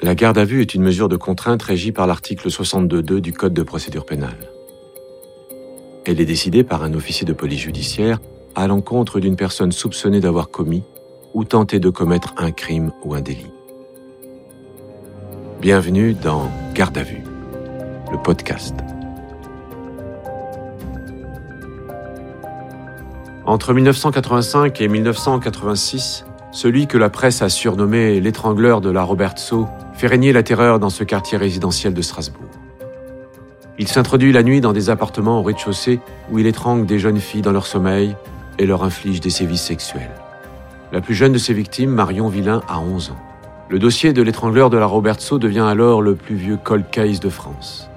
La garde à vue est une mesure de contrainte régie par l'article 62.2 du Code de procédure pénale. Elle est décidée par un officier de police judiciaire à l'encontre d'une personne soupçonnée d'avoir commis ou tenté de commettre un crime ou un délit. Bienvenue dans Garde à vue, le podcast. Entre 1985 et 1986, celui que la presse a surnommé l'étrangleur de la Robertso fait régner la terreur dans ce quartier résidentiel de Strasbourg. Il s'introduit la nuit dans des appartements au rez-de-chaussée où il étrangle des jeunes filles dans leur sommeil et leur inflige des sévices sexuels. La plus jeune de ses victimes, Marion Villain, a 11 ans. Le dossier de l'étrangleur de la Robertso devient alors le plus vieux cold case de France.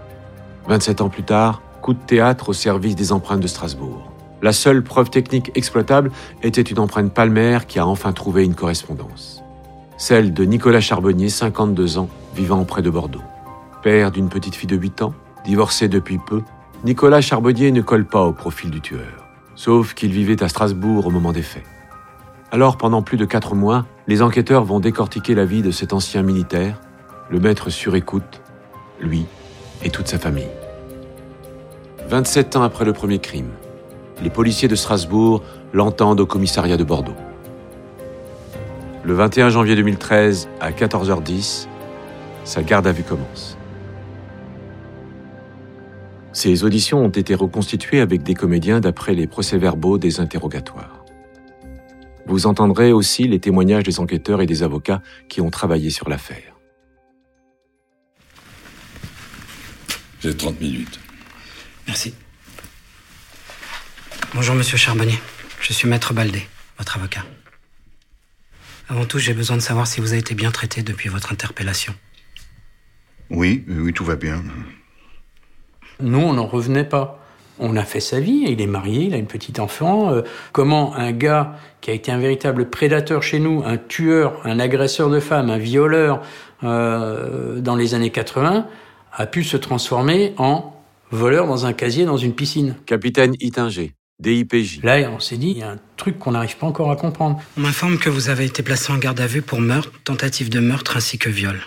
27 ans plus tard, coup de théâtre au service des empreintes de Strasbourg. La seule preuve technique exploitable était une empreinte palmaire qui a enfin trouvé une correspondance. Celle de Nicolas Charbonnier, 52 ans, vivant près de Bordeaux. Père d'une petite fille de 8 ans, divorcé depuis peu, Nicolas Charbonnier ne colle pas au profil du tueur. Sauf qu'il vivait à Strasbourg au moment des faits. Alors, pendant plus de quatre mois, les enquêteurs vont décortiquer la vie de cet ancien militaire, le mettre sur écoute, lui et toute sa famille. 27 ans après le premier crime, les policiers de Strasbourg l'entendent au commissariat de Bordeaux. Le 21 janvier 2013, à 14h10, sa garde à vue commence. Ces auditions ont été reconstituées avec des comédiens d'après les procès-verbaux des interrogatoires. Vous entendrez aussi les témoignages des enquêteurs et des avocats qui ont travaillé sur l'affaire. J'ai 30 minutes. Merci. Bonjour, monsieur Charbonnier. Je suis maître Baldé, votre avocat. Avant tout, j'ai besoin de savoir si vous avez été bien traité depuis votre interpellation. Oui, oui, tout va bien. Nous, on n'en revenait pas. On a fait sa vie, il est marié, il a une petite enfant. Euh, comment un gars qui a été un véritable prédateur chez nous, un tueur, un agresseur de femmes, un violeur euh, dans les années 80, a pu se transformer en voleur dans un casier dans une piscine? Capitaine Itinger, DIPJ. Là, on s'est dit, il y a un truc qu'on n'arrive pas encore à comprendre. On m'informe que vous avez été placé en garde à vue pour meurtre, tentative de meurtre ainsi que viol.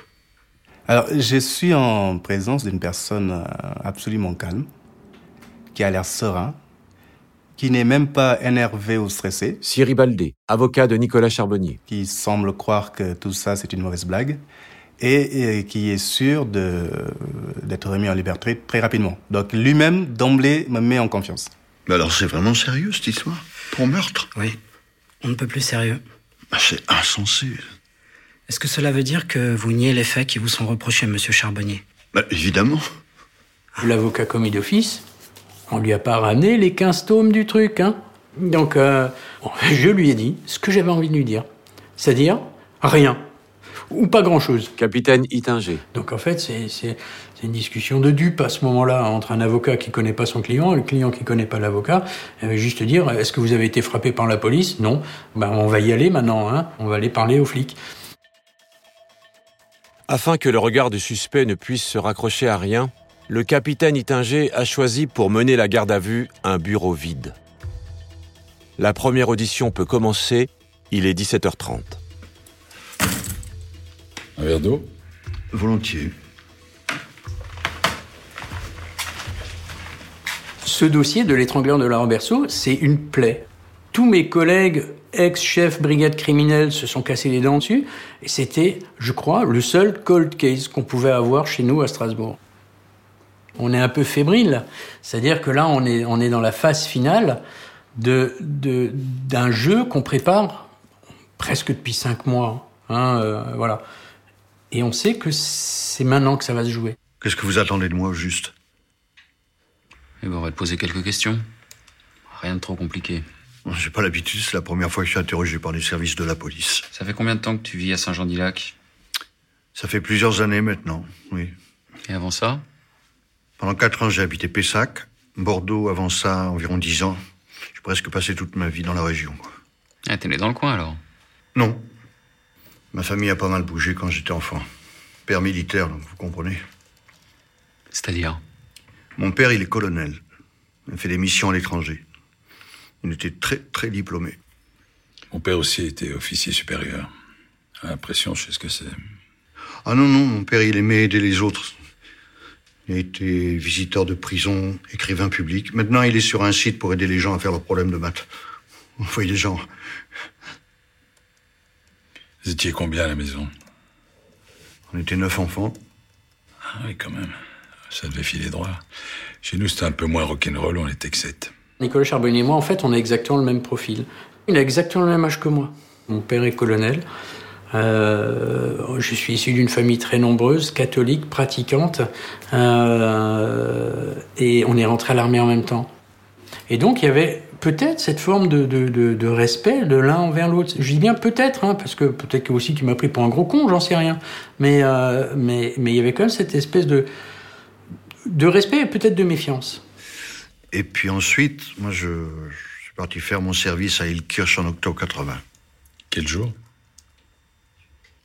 Alors, je suis en présence d'une personne euh, absolument calme, qui a l'air serein, qui n'est même pas énervé ou stressé, Siri Baldé, avocat de Nicolas Charbonnier. qui semble croire que tout ça c'est une mauvaise blague, et, et qui est sûr de- d'être remis en liberté très rapidement. Donc lui-même, d'emblée, me met en confiance. Mais alors, c'est vraiment sérieux, cette histoire? Pour meurtre? Oui. On ne peut plus sérieux. Bah, C'est insensé. Est-ce que cela veut dire que vous niez les faits qui vous sont reprochés, monsieur Charbonnier? Bah, évidemment. L'avocat commis d'office, on lui a pas ramené les 15 tomes du truc. Hein? Donc, euh, bon, je lui ai dit ce que j'avais envie de lui dire. C'est-à-dire rien. Ou pas grand-chose. Capitaine Itinger. Donc en fait, c'est une discussion de dupes à ce moment-là entre un avocat qui connaît pas son client et le client qui connaît pas l'avocat. Juste dire est-ce que vous avez été frappé par la police? Non. Ben on va y aller maintenant. Hein on va aller parler aux flics. Afin que le regard du suspect ne puisse se raccrocher à rien, le capitaine Itinger a choisi pour mener la garde à vue un bureau vide. La première audition peut commencer, il est 17h30. Un verre d'eau Volontiers. Ce dossier de l'étrangleur de la Roberceau, c'est une plaie. Tous mes collègues ex-chefs brigade criminelle se sont cassés les dents dessus, et c'était, je crois, le seul cold case qu'on pouvait avoir chez nous à Strasbourg. On est un peu fébrile, c'est-à-dire que là, on est, on est dans la phase finale de, de, d'un jeu qu'on prépare presque depuis cinq mois. Hein, euh, voilà. Et on sait que c'est maintenant que ça va se jouer. Qu'est-ce que vous attendez de moi, au juste? Eh ben, on va te poser quelques questions. Rien de trop compliqué. J'ai pas l'habitude, c'est la première fois que je suis interrogé par les services de la police. Ça fait combien de temps que tu vis à Saint-Jean-d'Ilac Ça fait plusieurs années maintenant, oui. Et avant ça? Pendant quatre ans, j'ai habité Pessac. Bordeaux, avant ça, environ dix ans. J'ai presque passé toute ma vie dans la région. quoi. Ah, t'es né dans le coin alors? Non. Ma famille a pas mal bougé quand j'étais enfant. Père militaire, donc vous comprenez. C'est-à-dire Mon père, il est colonel. Il a fait des missions à l'étranger. Il était très, très diplômé. Mon père aussi était officier supérieur. À l'impression, je sais ce que c'est. Ah non, non, mon père, il aimait aider les autres. Il a été visiteur de prison, écrivain public. Maintenant, il est sur un site pour aider les gens à faire leurs problèmes de maths. Vous voyez les gens. Vous étiez combien à la maison? On était neuf enfants. Ah oui, quand même. Ça devait filer droit. Chez nous, c'était un peu moins rock'n'roll, on était que sept. Nicolas Charbonnier et moi, en fait, on a exactement le même profil. Il a exactement le même âge que moi. Mon père est colonel. Euh, je suis issu d'une famille très nombreuse, catholique, pratiquante, euh, et on est rentré à l'armée en même temps. Et donc il y avait peut-être cette forme de, de, de, de respect de l'un envers l'autre. Je dis bien peut-être, hein, parce que peut-être que aussi tu m'as pris pour un gros con, j'en sais rien. Mais, euh, mais, mais il y avait quand même cette espèce de, de respect et peut-être de méfiance. Et puis ensuite, moi, je, je suis parti faire mon service à Ilkirch en octobre 80. Quel jour?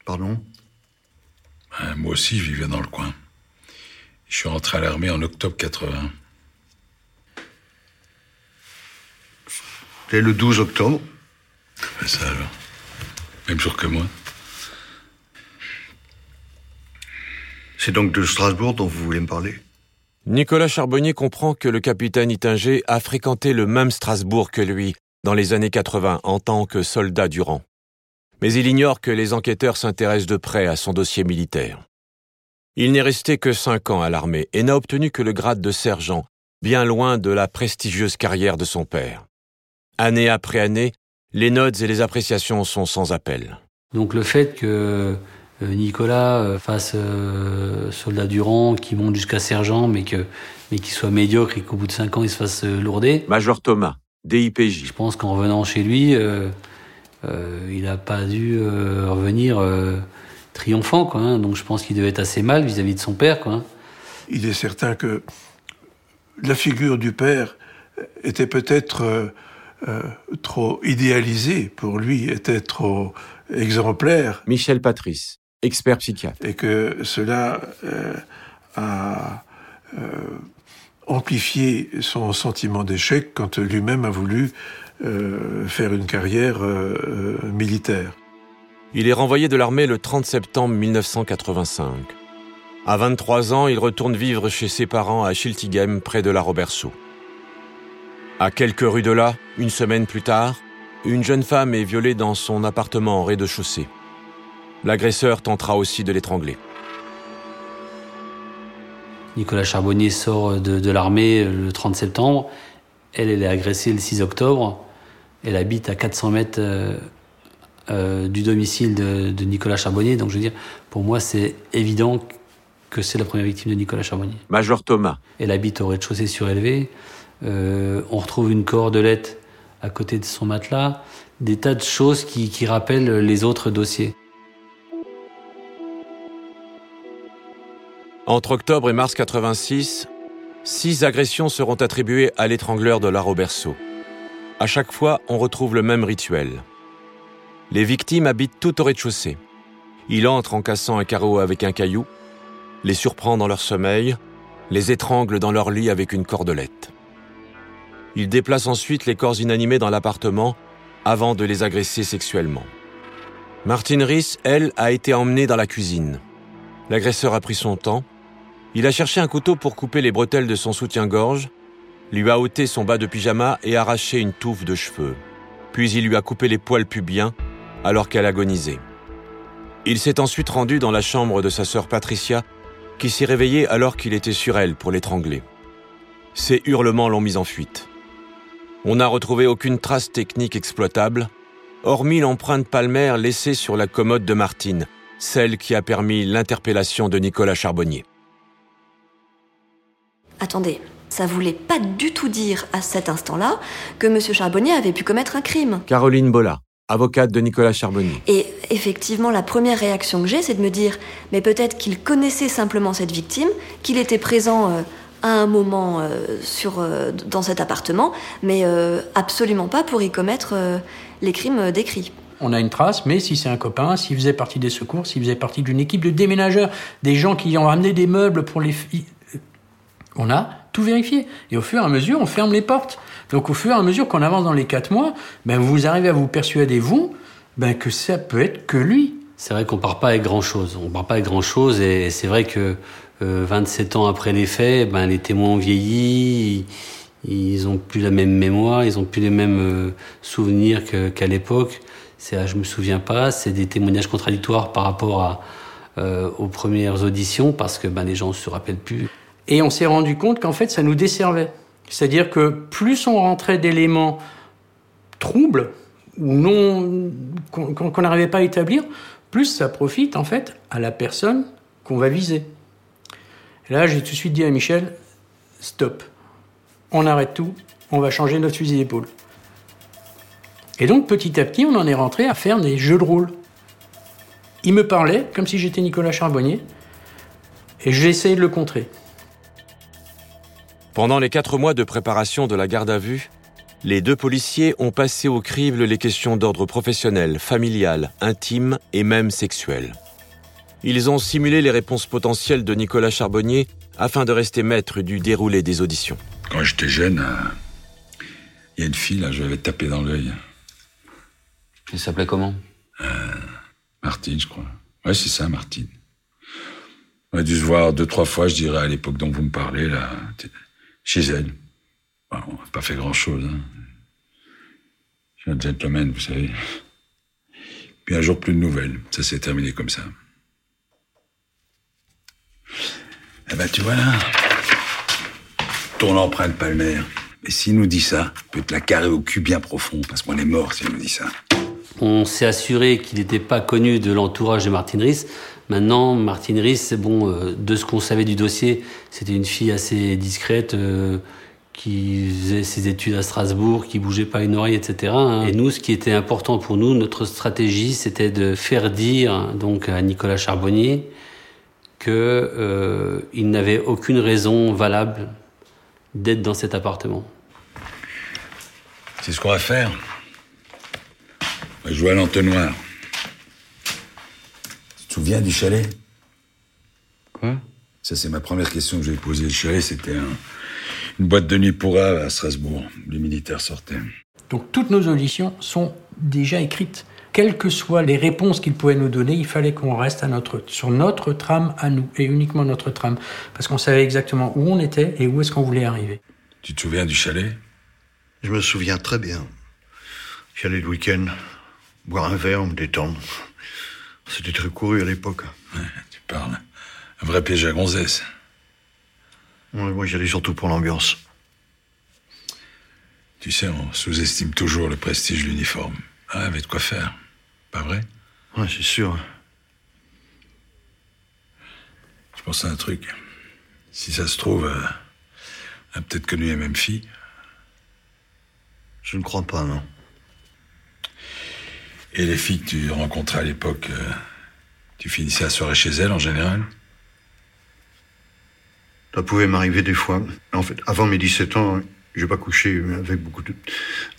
Pardon? Ben, Moi aussi, je vivais dans le coin. Je suis rentré à l'armée en octobre 80. C'était le 12 octobre. Ben, ça alors. Même jour que moi. C'est donc de Strasbourg dont vous voulez me parler? Nicolas Charbonnier comprend que le capitaine Ittinger a fréquenté le même Strasbourg que lui dans les années 80 en tant que soldat du rang. Mais il ignore que les enquêteurs s'intéressent de près à son dossier militaire. Il n'est resté que cinq ans à l'armée et n'a obtenu que le grade de sergent, bien loin de la prestigieuse carrière de son père. Année après année, les notes et les appréciations sont sans appel. Donc le fait que euh, Nicolas euh, fasse euh, soldat du rang, qui monte jusqu'à sergent, mais que mais qu'il soit médiocre et qu'au bout de cinq ans il se fasse lourder. Major Thomas, DIPJ. Je pense qu'en revenant chez lui, euh, euh, il n'a pas dû euh, revenir euh, triomphant, quoi. hein. Donc je pense qu'il devait être assez mal vis-à-vis de son père, quoi. hein. Il est certain que la figure du père était peut-être euh, trop idéalisée pour lui, était trop exemplaire, Michel Patrice, expert psychiatre. et que cela euh, a euh, amplifié son sentiment d'échec quand lui-même a voulu euh, faire une carrière militaire. Il est renvoyé de l'armée le 30 septembre 1985. À 23 ans, il retourne vivre chez ses parents à Schiltigheim, près de la Roberceau. À quelques rues de là, une semaine plus tard, une jeune femme est violée dans son appartement en rez-de-chaussée. L'agresseur tentera aussi de l'étrangler. Nicolas Charbonnier sort de, de l'armée le 30 septembre. Elle, elle est agressée le 6 octobre. Elle habite à 400 mètres euh, euh, du domicile de, de Nicolas Charbonnier. Donc je veux dire, pour moi, c'est évident que c'est la première victime de Nicolas Charbonnier. Major Thomas, Elle habite au rez-de-chaussée surélevé. Euh, on retrouve une cordelette à côté de son matelas. Des tas de choses qui, rappellent les autres dossiers. Entre octobre et mars 86, six agressions seront attribuées à l'étrangleur de la Roberceau. À chaque fois, on retrouve le même rituel. Les victimes habitent tout au rez-de-chaussée. Il entre en cassant un carreau avec un caillou, les surprend dans leur sommeil, les étrangle dans leur lit avec une cordelette. Il déplace ensuite les corps inanimés dans l'appartement avant de les agresser sexuellement. Martine Riss, elle, a été emmenée dans la cuisine. L'agresseur a pris son temps, il a cherché un couteau pour couper les bretelles de son soutien-gorge, lui a ôté son bas de pyjama et arraché une touffe de cheveux. Puis il lui a coupé les poils pubiens alors qu'elle agonisait. Il s'est ensuite rendu dans la chambre de sa sœur Patricia, qui s'est réveillée alors qu'il était sur elle pour l'étrangler. Ses hurlements l'ont mis en fuite. On n'a retrouvé aucune trace technique exploitable, hormis l'empreinte palmaire laissée sur la commode de Martine, celle qui a permis l'interpellation de Nicolas Charbonnier. Attendez, ça voulait pas du tout dire à cet instant-là que M. Charbonnier avait pu commettre un crime. Caroline Bolla, avocate de Nicolas Charbonnier. Et effectivement, la première réaction que j'ai, c'est de me dire, mais peut-être qu'il connaissait simplement cette victime, qu'il était présent euh, à un moment euh, sur, euh, dans cet appartement, mais euh, absolument pas pour y commettre euh, les crimes décrits. On a une trace, mais si c'est un copain, s'il faisait partie des secours, s'il faisait partie d'une équipe de déménageurs, des gens qui ont ramené des meubles pour les filles, on a tout vérifié. Et au fur et à mesure, on ferme les portes. Donc au fur et à mesure qu'on avance dans les quatre mois, ben vous arrivez à vous persuader, vous, ben que ça peut être que lui. c'est vrai qu'on part pas avec grand chose. On part pas avec grand chose et c'est vrai que 27 ans après les faits, ben, les témoins ont vieilli, ils ont plus la même mémoire, ils ont plus les mêmes souvenirs qu'à l'époque. C'est, ah, je me souviens pas, c'est des témoignages contradictoires par rapport euh, aux premières auditions parce que ben, les gens ne se rappellent plus. Et on s'est rendu compte qu'en fait, ça nous desservait. C'est-à-dire que plus on rentrait d'éléments troubles ou non qu'on n'arrivait pas à établir, plus ça profite en fait à la personne qu'on va viser. Là, j'ai tout de suite dit à Michel, stop, on arrête tout, on va changer notre fusil d'épaule. Et donc petit à petit, on en est rentré à faire des jeux de rôle. Il me parlait comme si j'étais Nicolas Charbonnier, et j'ai essayé de le contrer. Pendant les quatre mois de préparation de la garde à vue, les deux policiers ont passé au crible les questions d'ordre professionnel, familial, intime et même sexuel. Ils ont simulé les réponses potentielles de Nicolas Charbonnier afin de rester maître du déroulé des auditions. Quand j'étais jeune, euh, il y a une fille, là, je l'avais tapé dans l'œil. Elle s'appelait comment? Euh, Martine, je crois. Ouais, c'est ça, Martine. On a dû se voir deux, trois fois, je dirais, à l'époque dont vous me parlez, là, chez elle. Bon, on n'a pas fait grand-chose. Hein. Je suis un gentleman, vous savez. Puis un jour, plus de nouvelles. Ça s'est terminé comme ça. Eh ben, tu vois là, ton empreinte palmaire. Et s'il nous dit ça, peut te la carrer au cul bien profond, parce qu'on est mort s'il nous dit ça. On s'est assuré qu'il n'était pas connu de l'entourage de Martine Riss. Maintenant, Martine Riss, bon, euh, de ce qu'on savait du dossier, c'était une fille assez discrète, euh, qui faisait ses études à Strasbourg, qui bougeait pas une oreille, etc. Hein. Et nous, ce qui était important pour nous, notre stratégie, c'était de faire dire donc à Nicolas Charbonnier que euh, il n'avait aucune raison valable d'être dans cet appartement. C'est ce qu'on va faire. On va jouer à l'entonnoir. Tu te souviens du chalet? Quoi? Ça, c'est ma première question que j'ai posée. Le chalet, c'était une boîte de nuit pour à Strasbourg. Les militaires sortaient. Donc toutes nos auditions sont déjà écrites. Quelles que soient les réponses qu'ils pouvaient nous donner, il fallait qu'on reste à notre, sur notre trame à nous, et uniquement notre trame. Parce qu'on savait exactement où on était et où est-ce qu'on voulait arriver. Tu te souviens du chalet? Je me souviens très bien. J'allais le week-end, boire un verre, me détendre. C'était très couru à l'époque. Ouais, tu parles. Un vrai piège à gonzesse. Ouais, moi, j'allais surtout pour l'ambiance. Tu sais, on sous-estime toujours le prestige de l'uniforme. Ah, avait de quoi faire. Pas vrai? Ouais, c'est sûr. Je pense à un truc. Si ça se trouve, euh, elle a peut-être connu la même fille. Je ne crois pas, non. Et les filles que tu rencontrais à l'époque, euh, tu finissais la soirée chez elles en général? Ça pouvait m'arriver des fois. En fait, avant mes 17 ans, j'ai pas couché avec beaucoup de.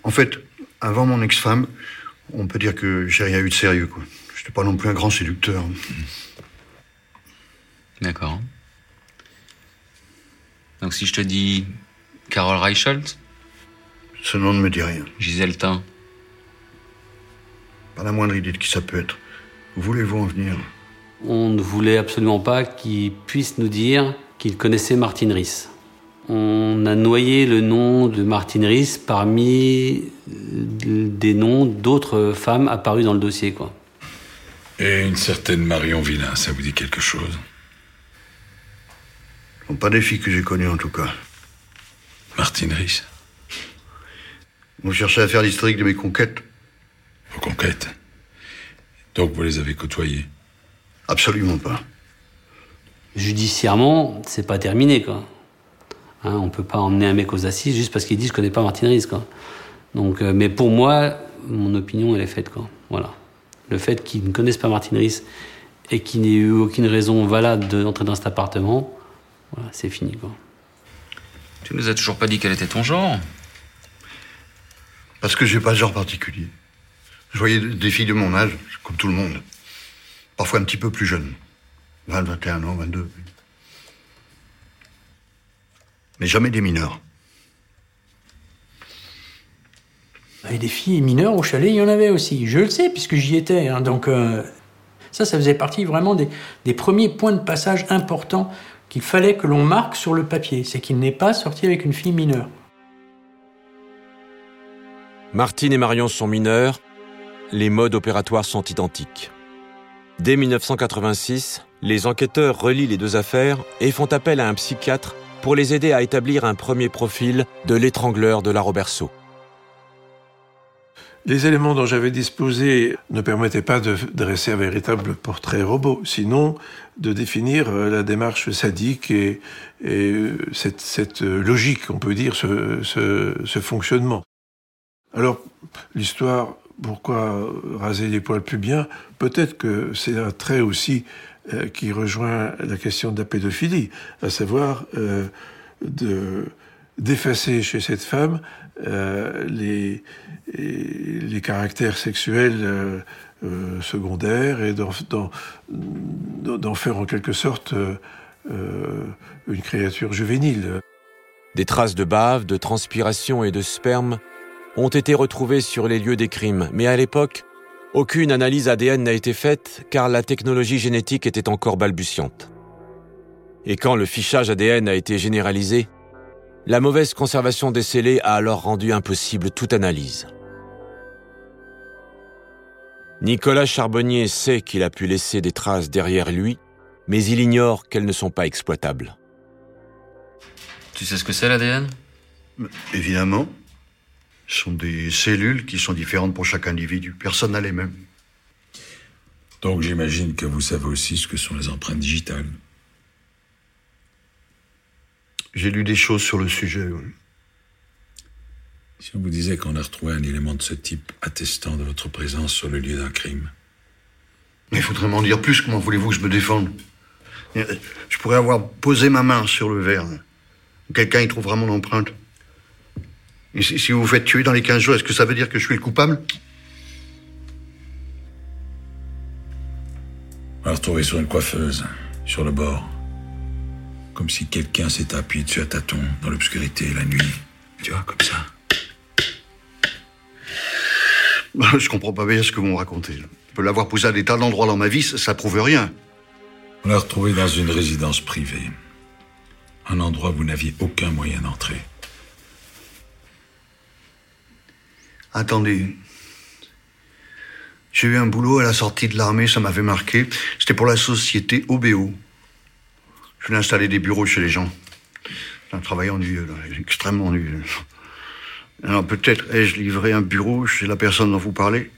En fait, avant mon ex-femme, on peut dire que j'ai rien eu de sérieux, quoi. J'étais pas non plus un grand séducteur. D'accord. Donc si je te dis Carole Reichelt? Ce nom ne me dit rien. Gisèle Tain Pas la moindre idée de qui ça peut être. Où voulez-vous en venir? On ne voulait absolument pas qu'il puisse nous dire qu'il connaissait Martine Riss. On a noyé le nom de Martine Riss parmi des noms d'autres femmes apparues dans le dossier, quoi. Et une certaine Marion Villain, ça vous dit quelque chose? Ce sont pas des filles que j'ai connues, en tout cas. Martine Riss? Vous cherchez à faire l'historique de mes conquêtes? Vos conquêtes? Donc vous les avez côtoyées? Absolument pas. Judiciairement, c'est pas terminé, quoi. Hein, on peut pas emmener un mec aux assises juste parce qu'il dit je connais pas Martine Riss, quoi. Donc, euh, mais pour moi, mon opinion, elle est faite, quoi. Voilà. Le fait qu'ils ne connaissent pas Martine Riss et qu'il n'ait eu aucune raison valable d'entrer dans cet appartement, voilà, c'est fini, quoi. Tu nous as toujours pas dit quel était ton genre Parce que j'ai pas de genre particulier. Je voyais des filles de mon âge, comme tout le monde. Parfois un petit peu plus jeunes. 20, 21 ans, 22. Mais jamais des mineurs. Et des filles mineures au chalet, il y en avait aussi. Je le sais, puisque j'y étais. hein, donc, euh, Ça, ça faisait partie vraiment des, des premiers points de passage importants qu'il fallait que l'on marque sur le papier. C'est qu'il n'est pas sorti avec une fille mineure. Martine et Marion sont mineurs, les modes opératoires sont identiques. Dès 1986, les enquêteurs relient les deux affaires et font appel à un psychiatre pour les aider à établir un premier profil de l'étrangleur de la Roberceau. Les éléments dont j'avais disposé ne permettaient pas de dresser un véritable portrait robot, sinon de définir euh, la démarche sadique et, euh, cette, cette, logique, on peut dire, ce, ce fonctionnement. Alors, l'histoire, pourquoi raser les poils plus bien Peut-être que c'est un trait aussi euh, qui rejoint la question de la pédophilie, à savoir euh, de d'effacer chez cette femme euh, les, caractères sexuels secondaires et d'en faire en quelque sorte une créature juvénile. Des traces de bave, de transpiration et de sperme ont été retrouvées sur les lieux des crimes, mais à l'époque, aucune analyse ADN n'a été faite car la technologie génétique était encore balbutiante. Et quand le fichage ADN a été généralisé, la mauvaise conservation des scellés a alors rendu impossible toute analyse. Nicolas Charbonnier sait qu'il a pu laisser des traces derrière lui, mais il ignore qu'elles ne sont pas exploitables. Tu sais ce que c'est l'ADN Évidemment. Ce sont des cellules qui sont différentes pour chaque individu. Personne n'a les mêmes. Donc j'imagine que vous savez aussi ce que sont les empreintes digitales. J'ai lu des choses sur le sujet. Oui. Si on vous disait qu'on a retrouvé un élément de ce type attestant de votre présence sur le lieu d'un crime. Mais il faudrait m'en dire plus. Comment voulez-vous que je me défende? Je pourrais avoir posé ma main sur le verre. Quelqu'un y trouvera mon empreinte. Et si, si vous vous faites tuer dans les 15 jours, est-ce que ça veut dire que je suis le coupable? On l'a retrouvé sur une coiffeuse, sur le bord. Comme si quelqu'un s'était appuyé dessus à tâtons, dans l'obscurité, la nuit. Tu vois, comme ça. Je comprends pas bien ce que vous me racontez. Je peux l'avoir posé à des tas d'endroits dans ma vie, ça, ça prouve rien. On l'a retrouvé dans une résidence privée. Un endroit où vous n'aviez aucun moyen d'entrer. Attendez. J'ai eu un boulot à la sortie de l'armée, ça m'avait marqué. C'était pour la société OBO. Je venais installer des bureaux chez les gens. C'est un travail ennuyeux, extrêmement ennuyeux. Alors peut-être ai-je livré un bureau chez la personne dont vous parlez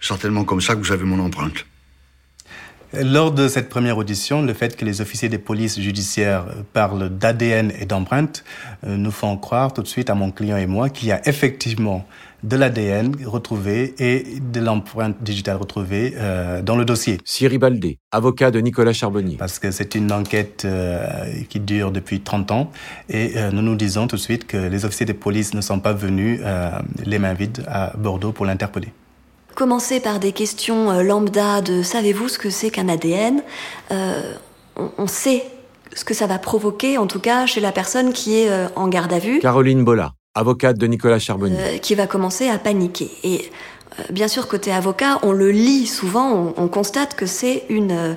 Certainement comme ça que vous avez mon empreinte. Lors de cette première audition, le fait que les officiers de police judiciaire parlent d'ADN et d'empreinte euh, nous font croire tout de suite à mon client et moi qu'il y a effectivement de l'ADN retrouvé et de l'empreinte digitale retrouvée euh, dans le dossier. Siri Baldé, avocat de Nicolas Charbonnier. Parce que c'est une enquête euh, qui dure depuis 30 ans et euh, nous nous disons tout de suite que les officiers de police ne sont pas venus les mains vides à Bordeaux pour l'interpeller. Commencer par des questions euh, lambda de savez-vous ce que c'est qu'un ADN euh, on, on sait ce que ça va provoquer, en tout cas chez la personne qui est euh, en garde à vue. Caroline Bolla, avocate de Nicolas Charbonnier. Euh, qui va commencer à paniquer. Et euh, bien sûr, côté avocat, on le lit souvent, on, on constate que c'est une,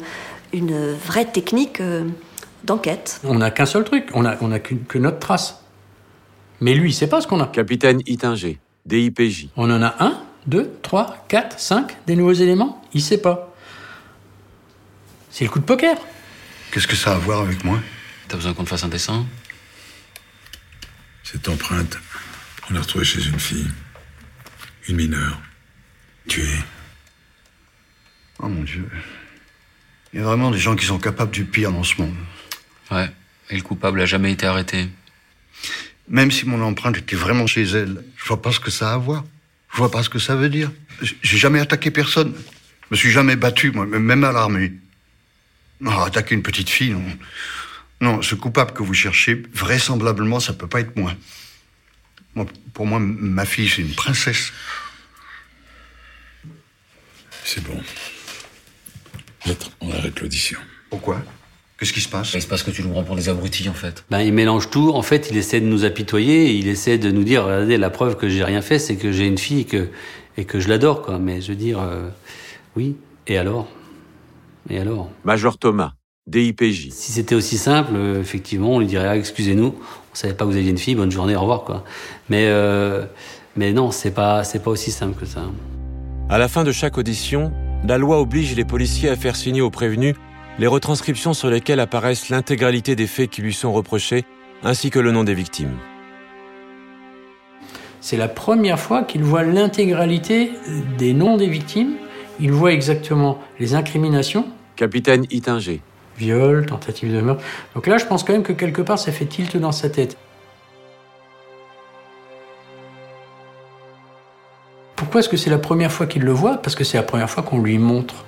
une vraie technique euh, d'enquête. On n'a qu'un seul truc, on n'a on a qu'une- que notre trace. Mais lui, il sait pas ce qu'on a. Capitaine Itinger, DIPJ. On en a un, deux, trois, quatre, cinq, des nouveaux éléments Il sait pas. C'est le coup de poker. Qu'est-ce que ça a à voir avec moi? T'as besoin qu'on te fasse un dessin? Cette empreinte, on l'a retrouvée chez une fille. Une mineure. Tuée. Oh mon Dieu. Il y a vraiment des gens qui sont capables du pire dans ce monde. Ouais. Et le coupable a jamais été arrêté. Même si mon empreinte était vraiment chez elle, je vois pas ce que ça a à voir. Je vois pas ce que ça veut dire. J'ai jamais attaqué personne. Je me suis jamais battu, moi, même à l'armée. Non, attaquer une petite fille, non. Non, ce coupable que vous cherchez, vraisemblablement, ça peut pas être moi. Moi, pour moi, ma fille, c'est une princesse. C'est bon. On arrête l'audition. Pourquoi? Qu'est-ce qui se passe C'est parce que tu nous prends pour des abrutis, en fait. Ben, il mélange tout. En fait, il essaie de nous apitoyer. Il essaie de nous dire, regardez, la preuve que j'ai rien fait, c'est que j'ai une fille et que, et que je l'adore, quoi. Mais je veux dire, euh, oui. Et alors? Et alors? Major Thomas, DIPJ. Si c'était aussi simple, euh, effectivement, on lui dirait ah, excusez-nous, on savait pas que vous aviez une fille, bonne journée, au revoir quoi. Mais euh, mais non, c'est pas c'est pas aussi simple que ça. À la fin de chaque audition, la loi oblige les policiers à faire signer aux prévenus les retranscriptions sur lesquelles apparaissent l'intégralité des faits qui lui sont reprochés, ainsi que le nom des victimes. C'est la première fois qu'il voit l'intégralité des noms des victimes. Il voit exactement les incriminations. Capitaine Itinger. Viol, tentative de meurtre. Donc là, je pense quand même que quelque part, ça fait tilt dans sa tête. Pourquoi est-ce que c'est la première fois qu'il le voit? Parce que c'est la première fois qu'on lui montre.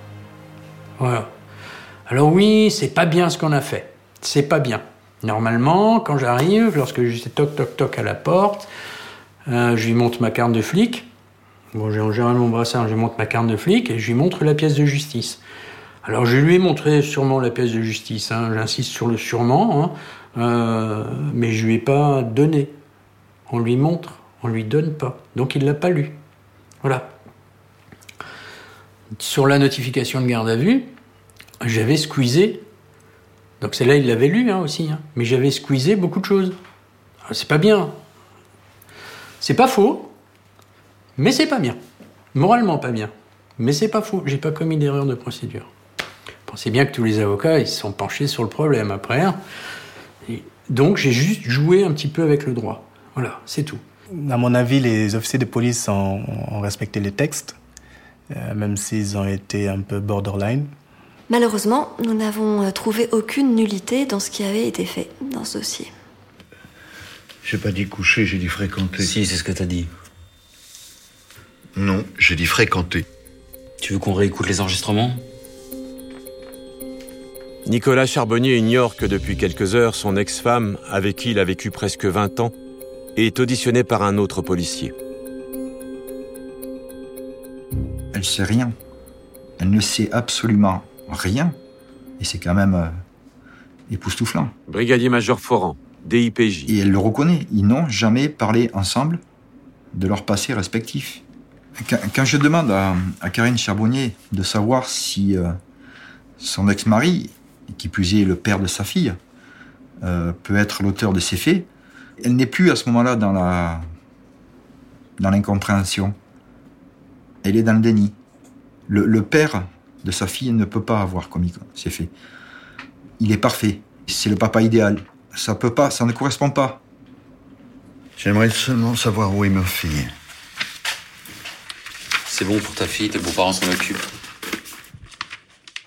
Voilà. Alors oui, c'est pas bien ce qu'on a fait. C'est pas bien. Normalement, quand j'arrive, lorsque je toc toc toc à la porte, euh, je lui montre ma carte de flic. Bon, j'ai généralement mon brassard, je lui montre ma carte de flic et je lui montre la pièce de justice. Alors je lui ai montré sûrement la pièce de justice, hein, j'insiste sur le sûrement, hein, euh, mais je lui ai pas donné. On lui montre, on lui donne pas. Donc il l'a pas lu. Voilà. Sur la notification de garde à vue, j'avais squeezé, donc celle-là il l'avait lu hein, aussi, hein, mais j'avais squeezé beaucoup de choses. C'est pas bien. C'est pas faux, mais c'est pas bien. Moralement pas bien. Mais c'est pas faux, j'ai pas commis d'erreur de procédure. Pensez bien que tous les avocats, ils se sont penchés sur le problème après. Hein. donc j'ai juste joué un petit peu avec le droit. Voilà, c'est tout. À mon avis, les officiers de police ont, ont respecté les textes, euh, même s'ils ont été un peu borderline. Malheureusement, nous n'avons euh, trouvé aucune nullité dans ce qui avait été fait dans ce dossier. J'ai pas dit coucher, j'ai dit fréquenter. Si, c'est ce que t'as dit. Non, j'ai dit fréquenter. Tu veux qu'on réécoute les enregistrements? Nicolas Charbonnier ignore que depuis quelques heures, son ex-femme, avec qui il a vécu presque 20 ans, est auditionnée par un autre policier. Elle sait rien. Elle ne sait absolument rien. Et c'est quand même euh, époustouflant. Brigadier-major Foran, DIPJ. Et elle le reconnaît. Ils n'ont jamais parlé ensemble de leur passé respectif. Quand, quand je demande à, à, Karine Charbonnier de savoir si euh, son ex-mari, qui plus est le père de sa fille, euh, peut être l'auteur de ces faits, elle n'est plus à ce moment-là dans la dans l'incompréhension. Elle est dans le déni. Le, le père de sa fille ne peut pas avoir commis ces faits. Il est parfait. C'est le papa idéal. Ça peut pas, ça ne correspond pas. J'aimerais seulement savoir où est ma fille. C'est bon pour ta fille, tes beaux-parents s'en occupent.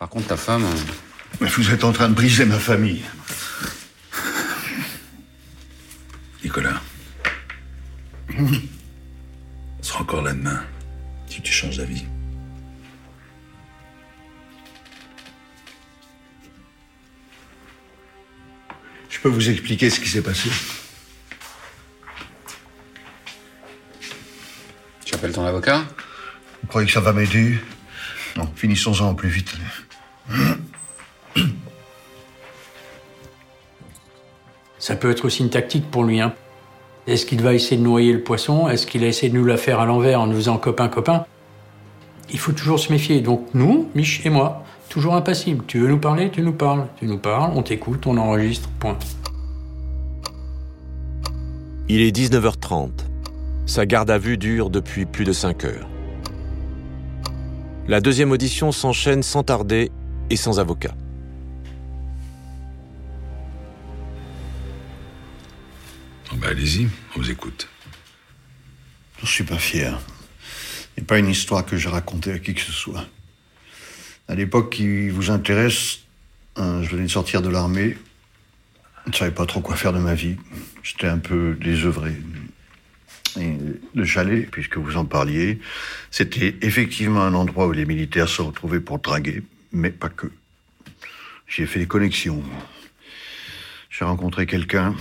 Par contre, ta femme. euh, Mais vous êtes en train de briser ma famille. Nicolas. On sera encore là demain si tu changes d'avis. Je peux vous expliquer ce qui s'est passé. Tu appelles ton avocat? Vous croyez que ça va m'aider? Non, finissons-en au plus vite. Ça peut être aussi une tactique pour lui. Hein. Est-ce qu'il va essayer de noyer le poisson? Est-ce qu'il a essayé de nous la faire à l'envers en nous faisant copain-copain? Il faut toujours se méfier. Donc nous, Mich et moi, toujours impassibles. Tu veux nous parler Tu nous parles. Tu nous parles, on t'écoute, on enregistre, point. Il est 19h30. Sa garde à vue dure depuis plus de 5 heures. La deuxième audition s'enchaîne sans tarder et sans avocat. Bah, allez-y, on vous écoute. Je suis pas fier. n'est pas une histoire que j'ai racontée à qui que ce soit. À l'époque qui vous intéresse, hein, je venais de sortir de l'armée. Je ne savais pas trop quoi faire de ma vie. J'étais un peu désœuvré. Le chalet, puisque vous en parliez, c'était effectivement un endroit où les militaires se retrouvaient pour draguer, mais pas que. J'ai fait des connexions. J'ai rencontré quelqu'un,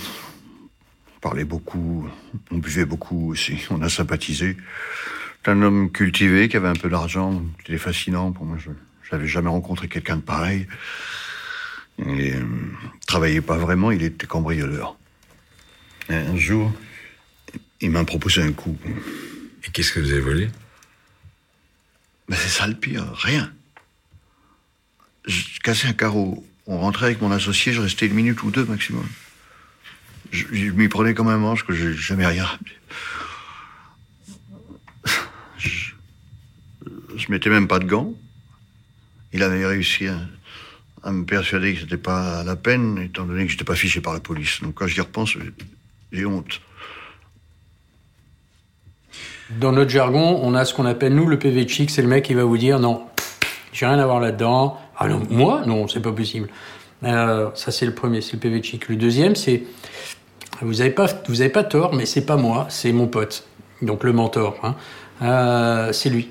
on parlait beaucoup, on buvait beaucoup aussi, on a sympathisé. C'est un homme cultivé qui avait un peu d'argent, il était fascinant pour moi. N'avais jamais rencontré quelqu'un de pareil. Il euh, travaillait pas vraiment, il était cambrioleur. Et un jour, il m'a proposé un coup. Et qu'est-ce que vous avez volé? Mais c'est ça le pire, rien. je cassais un carreau. On rentrait avec mon associé, je restais une minute ou deux maximum. Je, je m'y prenais comme un manche que j'ai jamais rien. Je, je mettais même pas de gants. Il avait réussi à, me persuader que c'était pas la peine, étant donné que j'étais pas fiché par la police. Donc quand j'y repense, j'ai honte. Dans notre jargon, on a ce qu'on appelle, nous, le PV chic, c'est le mec qui va vous dire non, j'ai rien à voir là-dedans. Ah non, moi Non, c'est pas possible. Euh, ça, c'est le premier, c'est le PV chic. Le deuxième, c'est vous n'avez pas, pas tort, mais c'est pas moi, c'est mon pote. Donc le mentor, hein. Euh, c'est lui.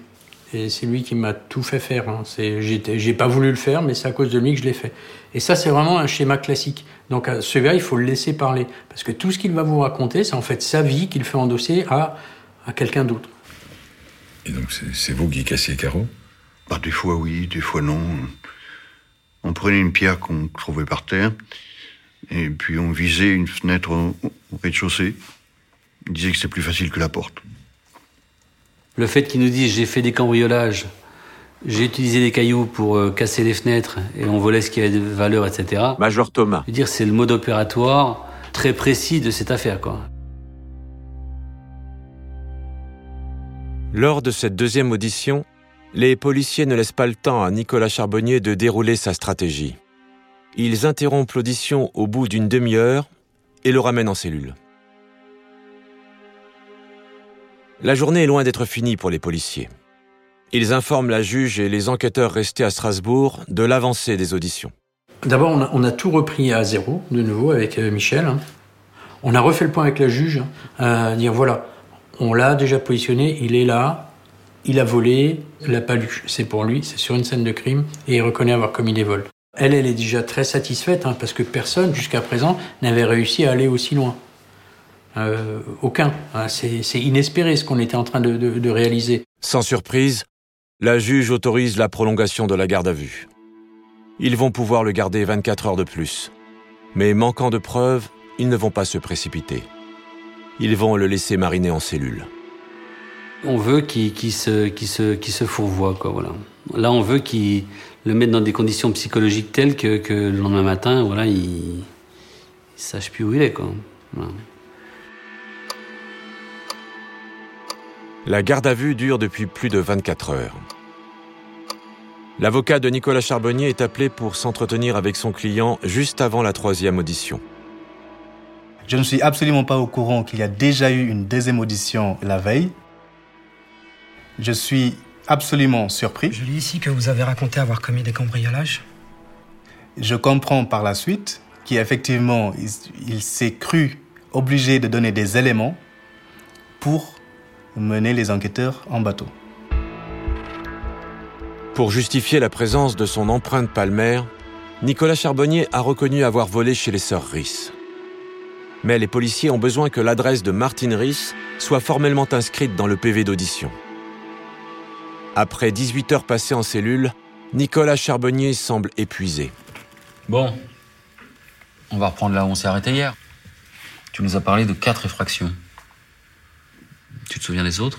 Et c'est lui qui m'a tout fait faire. Hein. C'est, j'étais, j'ai pas voulu le faire, mais c'est à cause de lui que je l'ai fait. Et ça, c'est vraiment un schéma classique. Donc à ce gars, il faut le laisser parler. Parce que tout ce qu'il va vous raconter, c'est en fait sa vie qu'il fait endosser à, à quelqu'un d'autre. Et donc, c'est- c'est vous qui cassiez les carreaux Bah, des fois oui, des fois non. On prenait une pierre qu'on trouvait par terre, et puis on visait une fenêtre au, au rez-de-chaussée. Il disait que c'était plus facile que la porte. Le fait qu'ils nous disent j'ai fait des cambriolages, j'ai utilisé des cailloux pour euh, casser les fenêtres et on volait ce qui avait de valeur, etc. Major Thomas. Je veux dire, c'est le mode opératoire très précis de cette affaire, quoi. Lors de cette deuxième audition, les policiers ne laissent pas le temps à Nicolas Charbonnier de dérouler sa stratégie. Ils interrompent l'audition au bout d'une demi-heure et le ramènent en cellule. La journée est loin d'être finie pour les policiers. Ils informent la juge et les enquêteurs restés à Strasbourg de l'avancée des auditions. D'abord, on a, tout repris à zéro, de nouveau, avec euh, Michel. hein. On a refait le point avec la juge, hein, à dire voilà, on l'a déjà positionné, il est là, il a volé, l'a pas lu. C'est pour lui, c'est sur une scène de crime, et il reconnaît avoir commis des vols. Elle, elle est déjà très satisfaite, hein, parce que personne, jusqu'à présent, n'avait réussi à aller aussi loin. Euh, aucun. hein. c'est inespéré ce qu'on était en train de- de- de réaliser. Sans surprise, la juge autorise la prolongation de la garde à vue. Ils vont pouvoir le garder 24 heures de plus. Mais manquant de preuves, ils ne vont pas se précipiter. Ils vont le laisser mariner en cellule. On veut qu'il se, fourvoie, quoi, voilà. Là, on veut qu'il le mette dans des conditions psychologiques telles que, que le lendemain matin, voilà, il, il sache plus où il est, quoi. Voilà. La garde à vue dure depuis plus de 24 heures. L'avocat de Nicolas Charbonnier est appelé pour s'entretenir avec son client juste avant la troisième audition. Je ne suis absolument pas au courant qu'il y a déjà eu une deuxième audition la veille. Je suis absolument surpris. Je lis ici que vous avez raconté avoir commis des cambriolages. Je comprends par la suite qu'effectivement, il, il s'est cru obligé de donner des éléments pour mener les enquêteurs en bateau. Pour justifier la présence de son empreinte palmaire, Nicolas Charbonnier a reconnu avoir volé chez les sœurs Riss. Mais les policiers ont besoin que l'adresse de Martine Riss soit formellement inscrite dans le PV d'audition. Après 18 heures passées en cellule, Nicolas Charbonnier semble épuisé. Bon, on va reprendre là où on s'est arrêté hier. Tu nous as parlé de quatre effractions. Tu te souviens des autres?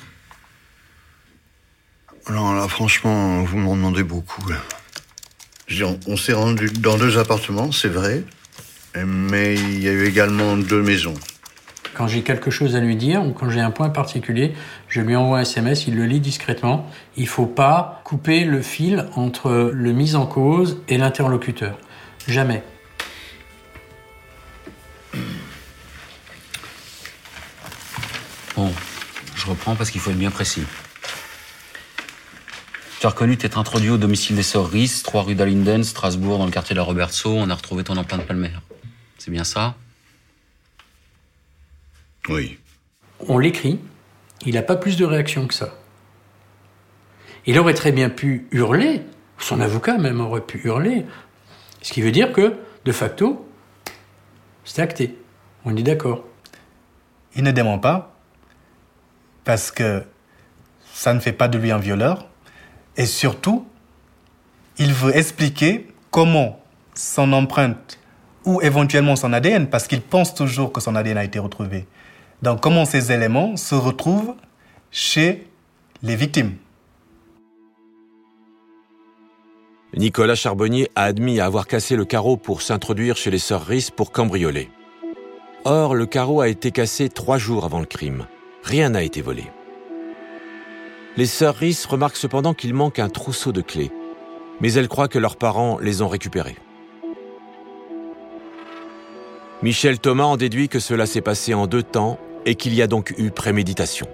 Non, là, franchement, vous m'en demandez beaucoup. là. On s'est rendu dans deux appartements, c'est vrai, mais il y a eu également deux maisons. Quand j'ai quelque chose à lui dire ou quand j'ai un point particulier, je lui envoie un SMS, il le lit discrètement. Il faut pas couper le fil entre le mis en cause et l'interlocuteur. Jamais. Bon, je reprends parce qu'il faut être bien précis. Tu as reconnu t'être introduit au domicile des sœurs Riss, 3 rue d'Alinden, Strasbourg, dans le quartier de la Robertso. On a retrouvé ton empreinte palmaire. C'est bien ça? Oui. On l'écrit, il n'a pas plus de réaction que ça. Il aurait très bien pu hurler, son avocat même aurait pu hurler, ce qui veut dire que, de facto, c'est acté. On est d'accord. Il ne dément pas parce que ça ne fait pas de lui un violeur. Et surtout, il veut expliquer comment son empreinte ou éventuellement son ADN, parce qu'il pense toujours que son ADN a été retrouvé. Donc comment ces éléments se retrouvent chez les victimes. Nicolas Charbonnier a admis avoir cassé le carreau pour s'introduire chez les sœurs Riss pour cambrioler. Or, le carreau a été cassé trois jours avant le crime. Rien n'a été volé. Les sœurs Riss remarquent cependant qu'il manque un trousseau de clés, mais elles croient que leurs parents les ont récupérés. Michel Thomas en déduit que cela s'est passé en deux temps et qu'il y a donc eu préméditation.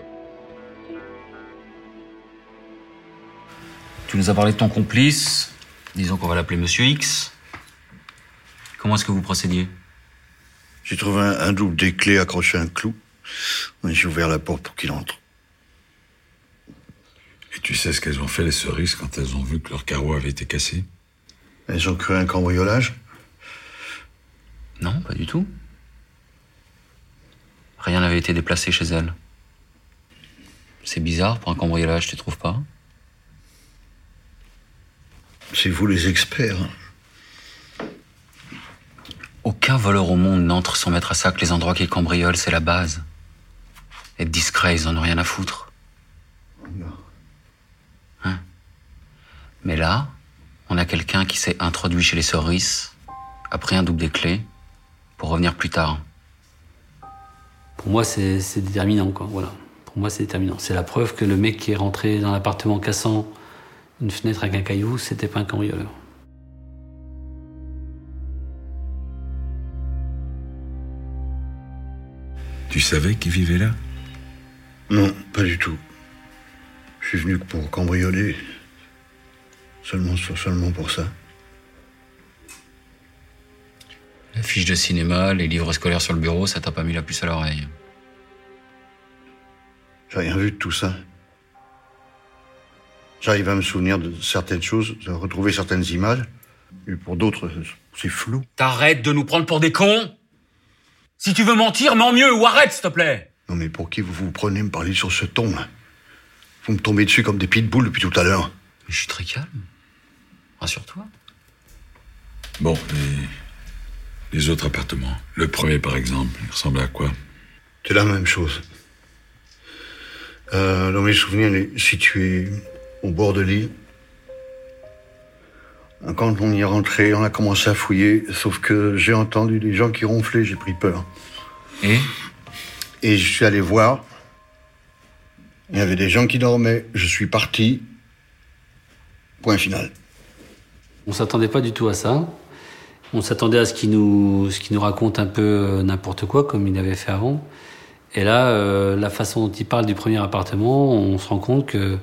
Tu nous as parlé de ton complice. Disons qu'on va l'appeler Monsieur X. Comment est-ce que vous procédiez? J'ai trouvé un, un double des clés accroché à un clou. J'ai ouvert la porte pour qu'il entre. Et tu sais ce qu'elles ont fait, les cerises, quand elles ont vu que leur carreau avait été cassé? Elles ont cru un cambriolage? Non, pas du tout. Rien n'avait été déplacé chez elles. C'est bizarre pour un cambriolage, tu trouves pas? C'est vous les experts. Aucun voleur au monde n'entre sans mettre à sac les endroits qu'il cambriole, c'est la base. Être discret, ils en ont rien à foutre. Hein? Mais là, on a quelqu'un qui s'est introduit chez les Soris, a pris un double des clés, pour revenir plus tard. Pour moi, c'est c'est déterminant, quoi. Voilà. Pour moi, c'est déterminant. C'est la preuve que le mec qui est rentré dans l'appartement en cassant une fenêtre avec un caillou, c'était pas un cambrioleur. Tu savais qu'il vivait là? Non, pas du tout. Je suis venu pour cambrioler. Seulement, seulement pour ça. La fiche de cinéma, les livres scolaires sur le bureau, ça t'a pas mis la puce à l'oreille. J'ai rien vu de tout ça. J'arrive à me souvenir de certaines choses, de retrouver certaines images. Et pour d'autres, c'est flou. T'arrêtes de nous prendre pour des cons? Si tu veux mentir, mens mieux ou arrête, s'il te plaît Non mais pour qui vous vous prenez me parler sur ce ton là Vous me tombez dessus comme des pitbulls depuis tout à l'heure. Mais je suis très calme. Rassure-toi. Bon, les, les autres appartements. Le premier, par exemple, il ressemblait à quoi C'est la même chose. Euh, dans mes souvenirs, il est situé au bord de l'île. Quand on y est rentré, on a commencé à fouiller, sauf que j'ai entendu des gens qui ronflaient, j'ai pris peur. Et? Et je suis allé voir. Il y avait des gens qui dormaient. Je suis parti. Point final. On s'attendait pas du tout à ça. On s'attendait à ce qu'il nous, ce qu'il nous raconte un peu euh, n'importe quoi, comme il avait fait avant. Et là, euh, la façon dont il parle du premier appartement, on se rend compte que,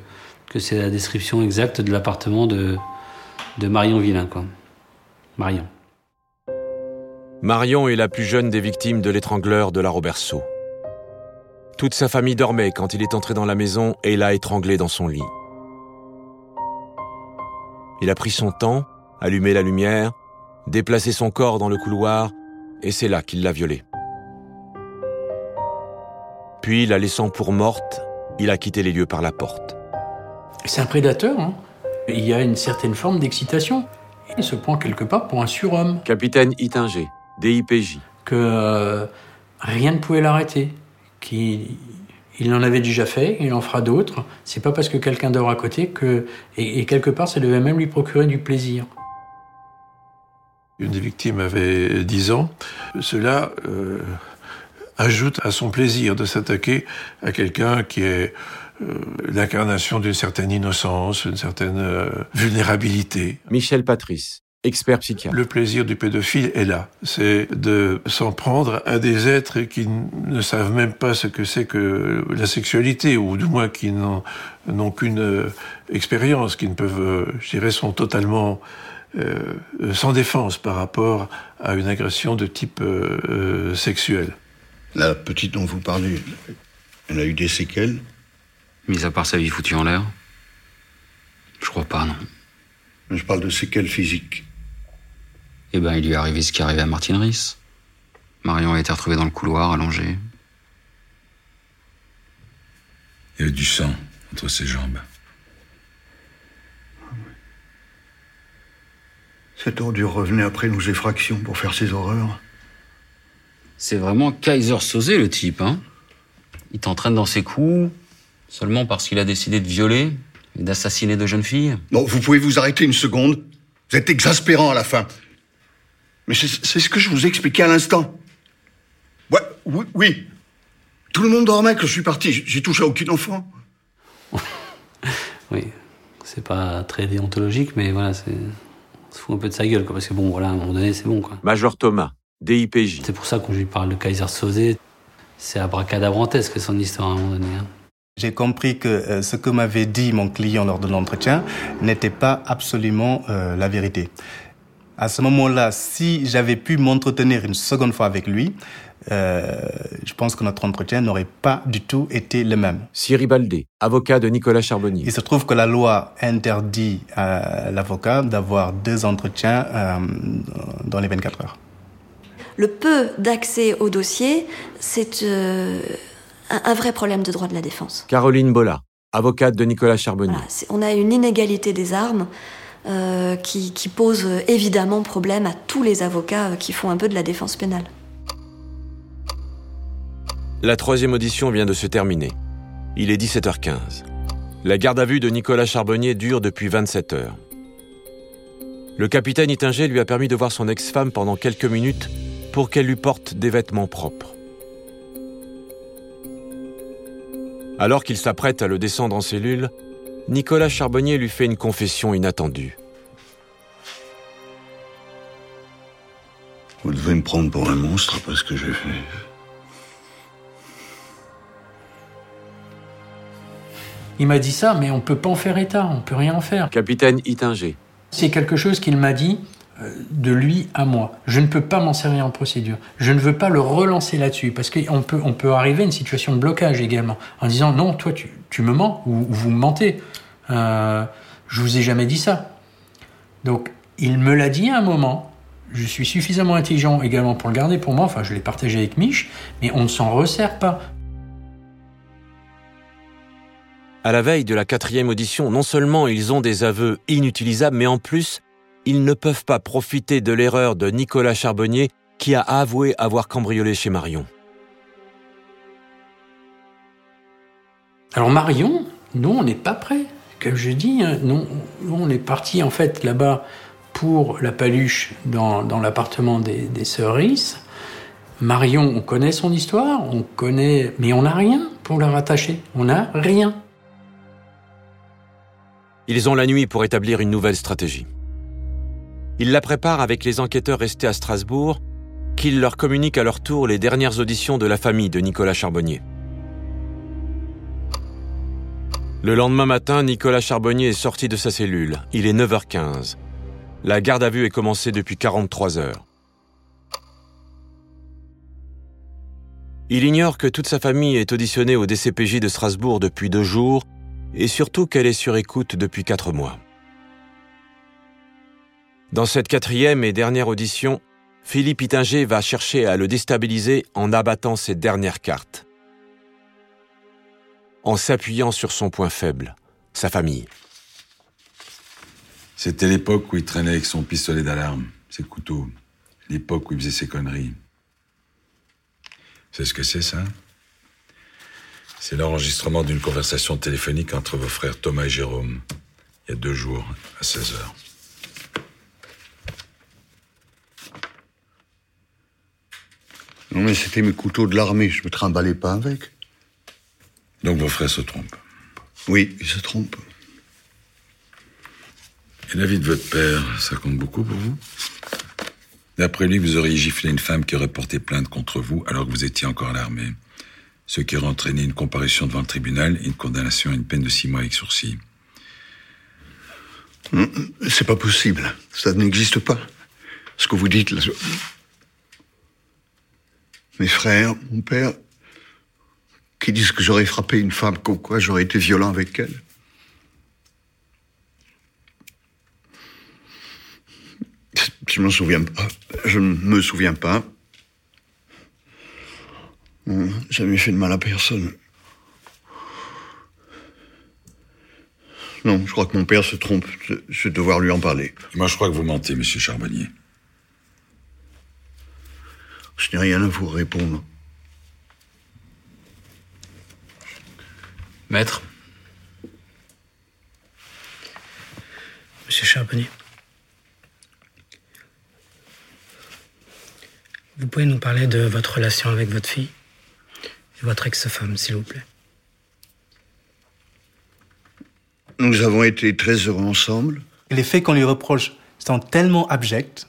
que c'est la description exacte de l'appartement de, de Marion Villain, quoi. Marion. Marion est la plus jeune des victimes de l'étrangleur de la Roberceau. Toute sa famille dormait quand il est entré dans la maison et l'a étranglé dans son lit. Il a pris son temps, allumé la lumière, déplacé son corps dans le couloir, et c'est là qu'il l'a violée. Puis, la laissant pour morte, il a quitté les lieux par la porte. C'est un prédateur. hein. Il y a une certaine forme d'excitation. Il se prend quelque part pour un surhomme. Capitaine Itinger, DIPJ. Que euh, rien ne pouvait l'arrêter. Qu'il il en avait déjà fait, il en fera d'autres. C'est pas parce que quelqu'un dort à côté que. Et, et quelque part, ça devait même lui procurer du plaisir. Une des victimes avait 10 ans. Cela euh, ajoute à son plaisir de s'attaquer à quelqu'un qui est euh, l'incarnation d'une certaine innocence, d'une certaine euh, vulnérabilité. Michel Patrice, expert psychiatre. Le plaisir du pédophile est là. C'est de s'en prendre à des êtres qui ne savent même pas ce que c'est que la sexualité, ou du moins qui n'ont qu'une euh, expérience, qui ne peuvent, euh, je dirais, sont totalement euh, sans défense par rapport à une agression de type euh, sexuel. La petite dont vous parlez, elle a eu des séquelles? Mis à part sa vie foutue en l'air? Je crois pas, non. Je parle de séquelles physiques. Eh ben, il lui est arrivé ce qui est arrivé à Martine Riss. Marion a été retrouvée dans le couloir, allongée. Il y a du sang entre ses jambes. Cet ordure revenait après nos effractions pour faire ses horreurs. C'est vraiment Kaiser Sosé, le type, hein Il t'entraîne dans ses coups, seulement parce qu'il a décidé de violer et d'assassiner de jeunes filles Bon, vous pouvez vous arrêter une seconde Vous êtes exaspérant à la fin. Mais c'est c'est ce que je vous expliquais à l'instant. Ouais, oui, oui. Tout le monde dormait que je suis parti. J'ai- touché à aucun enfant. Oui, c'est pas très déontologique, mais voilà, c'est. On se fout un peu de sa gueule, quoi, parce que bon, voilà, à un moment donné, c'est bon, quoi. Major Thomas, DIPJ. C'est pour ça qu'on lui parle de Kaiser Sosé. C'est abracadabrantesque son histoire à un moment donné. hein. J'ai compris que euh, ce que m'avait dit mon client lors de l'entretien n'était pas absolument euh, la vérité. À ce moment-là, si j'avais pu m'entretenir une seconde fois avec lui, euh, je pense que notre entretien n'aurait pas du tout été le même. Thierry Baldé, avocat de Nicolas Charbonnier. Il se trouve que la loi interdit à l'avocat d'avoir deux entretiens euh, dans les 24 heures. Le peu d'accès au dossier, c'est euh, un, un vrai problème de droit de la défense. Caroline Bolla, avocate de Nicolas Charbonnier. Voilà, on a une inégalité des armes euh, qui, pose euh, évidemment problème à tous les avocats euh, qui font un peu de la défense pénale. La troisième audition vient de se terminer. Il est 17h15. La garde à vue de Nicolas Charbonnier dure depuis 27 heures. Le capitaine Itinger lui a permis de voir son ex-femme pendant quelques minutes pour qu'elle lui porte des vêtements propres. Alors qu'il s'apprête à le descendre en cellule, Nicolas Charbonnier lui fait une confession inattendue. Vous devez me prendre pour un monstre après ce que j'ai fait. Il m'a dit ça, mais on peut pas en faire état, on peut rien en faire. Capitaine Itinger. C'est quelque chose qu'il m'a dit de lui à moi. Je ne peux pas m'en servir en procédure. Je ne veux pas le relancer là-dessus parce qu'on peut, on peut arriver à une situation de blocage également en disant non, toi tu, tu me mens ou, ou vous me mentez. Euh, je vous ai jamais dit ça. Donc il me l'a dit à un moment. Je suis suffisamment intelligent également pour le garder pour moi. Enfin, je l'ai partagé avec Mich, mais on ne s'en resserre pas. À la veille de la quatrième audition, non seulement ils ont des aveux inutilisables, mais en plus, ils ne peuvent pas profiter de l'erreur de Nicolas Charbonnier qui a avoué avoir cambriolé chez Marion. Alors Marion, nous, on n'est pas prêt. Comme je dis, hein, nous, nous, on est parti en fait là-bas pour la paluche dans, dans l'appartement des, des sœurs Riss. Marion, on connaît son histoire, on connaît, mais on n'a rien pour la rattacher. On n'a rien. Ils ont la nuit pour établir une nouvelle stratégie. Ils la préparent avec les enquêteurs restés à Strasbourg, qu'ils leur communiquent à leur tour les dernières auditions de la famille de Nicolas Charbonnier. Le lendemain matin, Nicolas Charbonnier est sorti de sa cellule. Il est 9h15. La garde à vue est commencée depuis 43 heures. Il ignore que toute sa famille est auditionnée au DCPJ de Strasbourg depuis deux jours et surtout qu'elle est sur écoute depuis quatre mois. Dans cette quatrième et dernière audition, Philippe Itinger va chercher à le déstabiliser en abattant ses dernières cartes, en s'appuyant sur son point faible, sa famille. C'était l'époque où il traînait avec son pistolet d'alarme, ses couteaux. L'époque où il faisait ses conneries. C'est ce que c'est, ça? C'est l'enregistrement d'une conversation téléphonique entre vos frères Thomas et Jérôme, il y a deux jours, à 16 heures. Non, mais c'était mes couteaux de l'armée, je me trimballais pas avec. Donc vos frères se trompent. Oui, ils se trompent. Et la vie de votre père, ça compte beaucoup pour vous? D'après lui, vous auriez giflé une femme qui aurait porté plainte contre vous alors que vous étiez encore à l'armée. Ce qui aurait entraîné une comparution devant le tribunal et une condamnation à une peine de six mois avec sursis. C'est pas possible. Ça n'existe pas. Ce que vous dites là. Mes frères, mon père, qui disent que j'aurais frappé une femme, comme quoi j'aurais été violent avec elle. Je m'en souviens pas. Je ne me souviens pas. Hum, Jamais fait de mal à personne. Non, je crois que mon père se trompe. Je, devoir lui en parler. Moi, je crois que vous mentez, monsieur Charbonnier. Je n'ai rien à vous répondre. Maître Monsieur Charbonnier Vous pouvez nous parler de votre relation avec votre fille et votre ex-femme, s'il vous plaît. Nous avons été très heureux ensemble. Les faits qu'on lui reproche sont tellement abjects,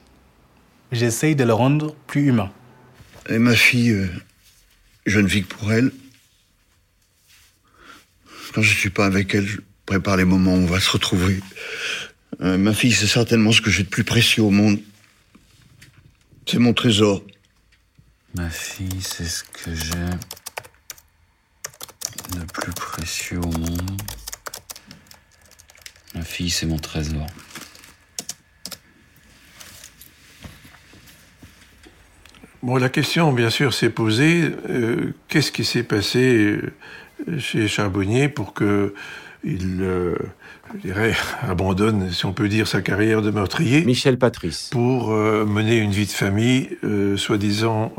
j'essaye de le rendre plus humain. Et ma fille, euh, je ne vis que pour elle. Quand je suis pas avec elle, je prépare les moments où on va se retrouver. Euh, ma fille, c'est certainement ce que j'ai de plus précieux au monde. C'est mon trésor. Ma fille, c'est ce que j'ai de plus précieux au monde. Ma fille, c'est mon trésor. Bon, la question, bien sûr, s'est posée euh, qu'est-ce qui s'est passé euh, chez Charbonnier pour que il, euh, je dirais, abandonne, si on peut dire, sa carrière de meurtrier Michel Patrice. pour euh, mener une vie de famille euh, soi-disant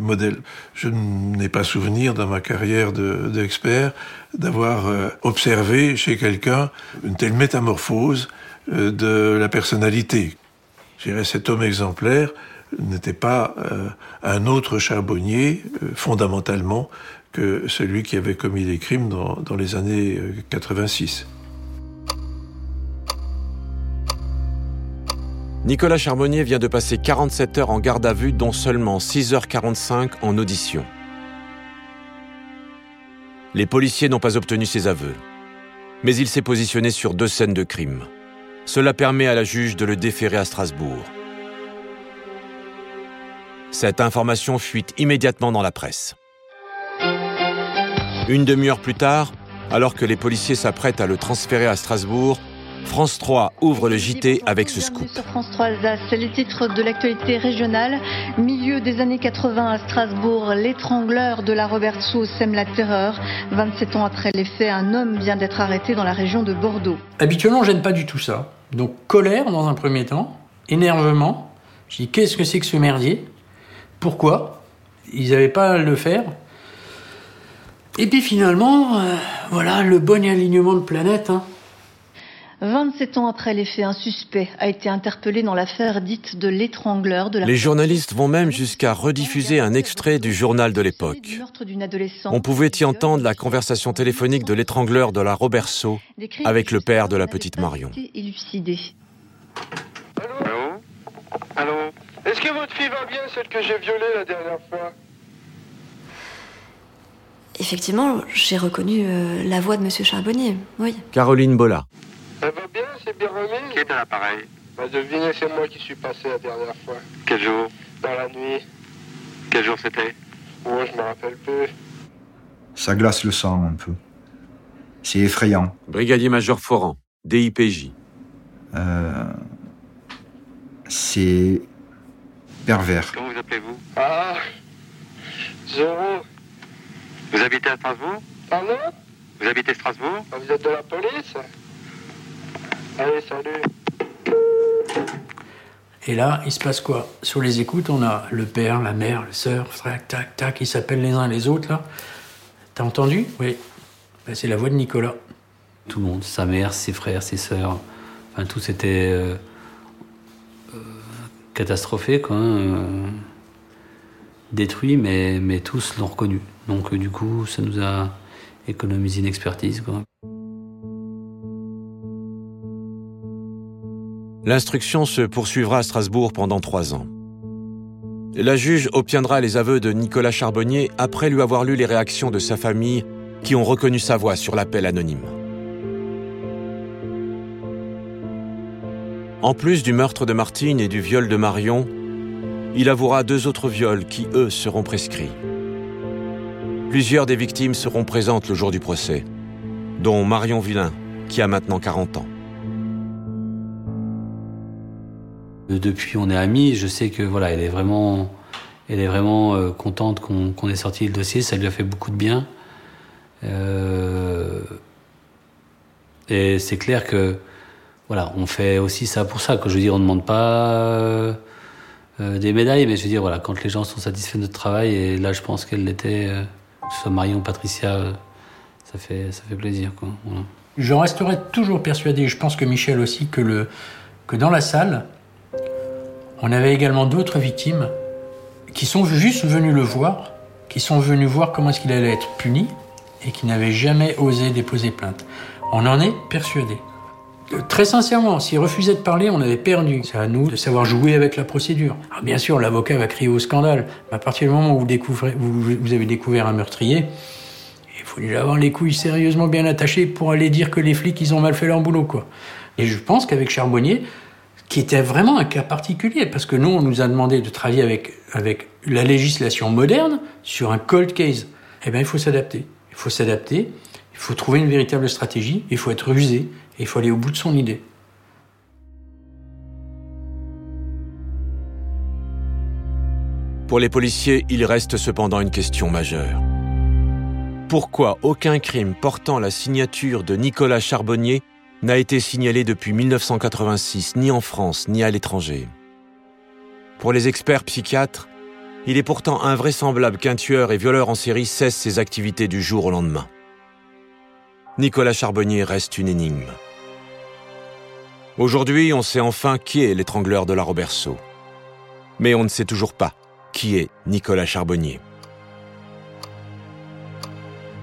modèle. Je n'ai pas souvenir dans ma carrière de- d'expert d'avoir observé chez quelqu'un une telle métamorphose de la personnalité. Je dirais cet homme exemplaire n'était pas euh, un autre charbonnier euh, fondamentalement que celui qui avait commis les crimes dans, les années euh, 86. Nicolas Charbonnier vient de passer 47 heures en garde à vue, dont seulement 6h45 en audition. Les policiers n'ont pas obtenu ses aveux. Mais il s'est positionné sur deux scènes de crime. Cela permet à la juge de le déférer à Strasbourg. Cette information fuite immédiatement dans la presse. Une demi-heure plus tard, alors que les policiers s'apprêtent à le transférer à Strasbourg, France 3 ouvre le JT avec ce scoop. Sur France 3 Alsace, c'est les titres de l'actualité régionale. Milieu des années 80 à Strasbourg, l'étrangleur de la Robertsau sème la terreur. 27 ans après les faits, un homme vient d'être arrêté dans la région de Bordeaux. Habituellement, j'aime pas du tout ça. Donc, colère dans un premier temps, énervement. Je dis, qu'est-ce que c'est que ce merdier? Pourquoi Ils n'avaient pas à le faire. Et puis finalement, euh, voilà, le bon alignement de planète. Hein. 27 ans après les faits, un suspect a été interpellé dans l'affaire dite de l'étrangleur de la Les journalistes vont même jusqu'à rediffuser un extrait du journal de l'époque. On pouvait y entendre la conversation téléphonique de l'étrangleur de la Roberceau avec le père de la petite Marion. Allô Allô Est-ce que votre fille va bien, celle que j'ai violée la dernière fois? Effectivement, j'ai reconnu euh, la voix de Monsieur Charbonnier, oui. Caroline Bolla. Elle va bien, c'est bien remis? Qui est à l'appareil? Bah devinez, c'est moi qui suis passé la dernière fois. Quel jour? Dans la nuit. Quel jour c'était? Oh, je me rappelle plus. Ça glace le sang un peu. C'est effrayant. Brigadier-major Foran, DIPJ. Euh, c'est pervers. Comment vous appelez-vous Ah Zéro. Vous habitez à Strasbourg Pardon Vous habitez Strasbourg Vous êtes de la police Allez, salut. Et là, il se passe quoi? Sur les écoutes, on a le père, la mère, le sœur, tac, tac, tac, ils s'appellent les uns les autres, là. T'as entendu? Oui. Ben, c'est la voix de Nicolas. Tout le monde, sa mère, ses frères, ses sœurs. Enfin, tout s'était euh, euh, catastrophé, quoi. hein, euh, détruit, mais, tous l'ont reconnu. Donc, euh, du coup, ça nous a économisé une expertise. L'instruction se poursuivra à Strasbourg pendant trois ans. La juge obtiendra les aveux de Nicolas Charbonnier après lui avoir lu les réactions de sa famille qui ont reconnu sa voix sur l'appel anonyme. En plus du meurtre de Martine et du viol de Marion, il avouera deux autres viols qui, eux, seront prescrits. Plusieurs des victimes seront présentes le jour du procès, dont Marion Villain, qui a maintenant 40 ans. Euh, Depuis, on est amis. Je sais que voilà, elle est vraiment, elle est vraiment euh, contente qu'on ait sorti le dossier. Ça lui a fait beaucoup de bien. Euh, et c'est clair que voilà, on fait aussi ça pour ça. Que je veux dire, on ne demande pas euh, euh, des médailles, mais je veux dire voilà, quand les gens sont satisfaits de notre travail, et là, je pense qu'elle l'était, euh, que ce soit Marion, Patricia, euh, ça fait, ça fait plaisir, quoi. Je resterai toujours persuadé, je pense que Michel aussi, que, le, que dans la salle, on avait également d'autres victimes qui sont juste venus le voir, qui sont venus voir comment est-ce qu'il allait être puni et qui n'avaient jamais osé déposer plainte. On en est persuadé. Euh, Très sincèrement, s'il refusait de parler, on avait perdu. C'est à nous de savoir jouer avec la procédure. Alors bien sûr, l'avocat va crier au scandale. Mais à partir du moment où vous, découvrez, avez découvert un meurtrier, il faut déjà avoir les couilles sérieusement bien attachées pour aller dire que les flics, ils ont mal fait leur boulot, quoi. Et je pense qu'avec Charbonnier, qui était vraiment un cas particulier, parce que nous, on nous a demandé de travailler avec, avec la législation moderne sur un cold case. Eh bien, il faut s'adapter. Il faut s'adapter, il faut trouver une véritable stratégie, il faut être rusé, il faut aller au bout de son idée. Pour les policiers, il reste cependant une question majeure. Pourquoi aucun crime portant la signature de Nicolas Charbonnier n'a été signalé depuis 1986, ni en France, ni à l'étranger? Pour les experts psychiatres, il est pourtant invraisemblable qu'un tueur et violeur en série cesse ses activités du jour au lendemain. Nicolas Charbonnier reste une énigme. Aujourd'hui, on sait enfin qui est l'étrangleur de la Roberceau. Mais on ne sait toujours pas qui est Nicolas Charbonnier.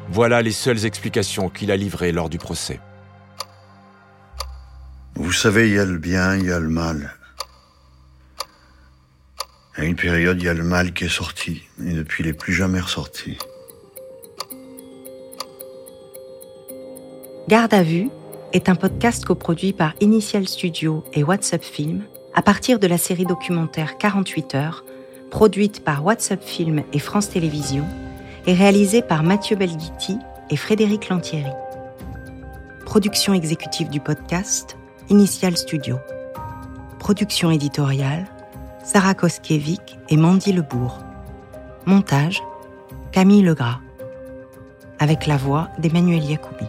Voilà les seules explications qu'il a livrées lors du procès. Vous savez, il y a le bien, il y a le mal. À une période, il y a le mal qui est sorti, et depuis, il n'est plus jamais ressorti. Garde à vue est un podcast coproduit par Initial Studio et WhatsApp Film à partir de la série documentaire 48 heures, produite par WhatsApp Film et France Télévisions et réalisée par Mathieu Belghiti et Frédéric Lantieri. Production exécutive du podcast, Initial Studio. Production éditoriale, Sarah Koskiewicz et Mandy Lebourg. Montage, Camille Legras. Avec la voix d'Emmanuel Yacoubi.